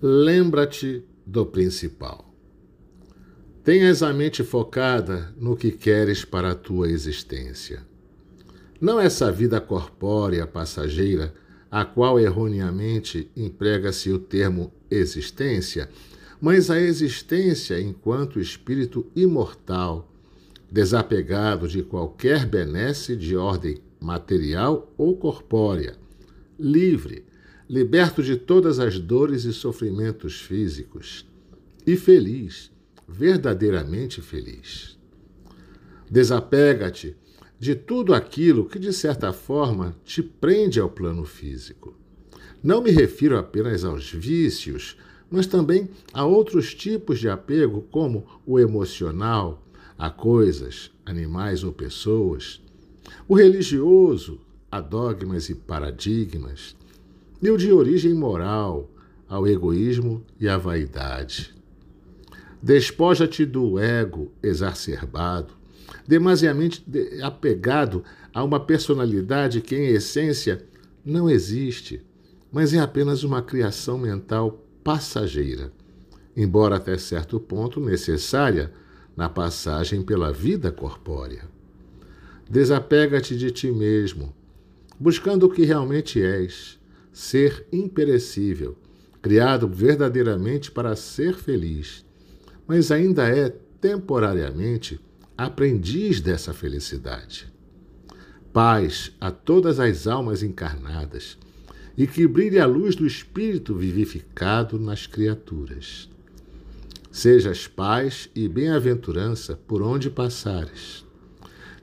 lembra-te do principal. Tenhas a mente focada no que queres para a tua existência. Não essa vida corpórea passageira, a qual erroneamente emprega-se o termo existência, mas a existência enquanto espírito imortal, desapegado de qualquer benesse de ordem material ou corpórea, livre, liberto de todas as dores e sofrimentos físicos, e feliz, verdadeiramente feliz. Desapega-te de tudo aquilo que, de certa forma, te prende ao plano físico. Não me refiro apenas aos vícios, mas também a outros tipos de apego, como o emocional, a coisas, animais ou pessoas, o religioso, a dogmas e paradigmas, o de origem moral, ao egoísmo e à vaidade. Despoja-te do ego exacerbado, demasiadamente apegado a uma personalidade que, em essência, não existe, mas é apenas uma criação mental passageira, embora até certo ponto necessária na passagem pela vida corpórea. Desapega-te de ti mesmo, buscando o que realmente és, ser imperecível, criado verdadeiramente para ser feliz, mas ainda é temporariamente aprendiz dessa felicidade. Paz a todas as almas encarnadas e que brilhe a luz do Espírito vivificado nas criaturas. Sejas paz e bem-aventurança por onde passares.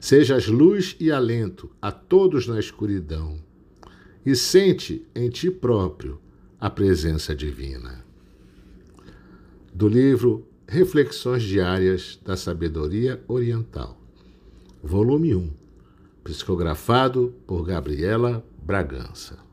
Sejas luz e alento a todos na escuridão. E sente em ti próprio a presença divina. Do livro Reflexões Diárias da Sabedoria Oriental, volume 1, psicografado por Gabriela Bragança.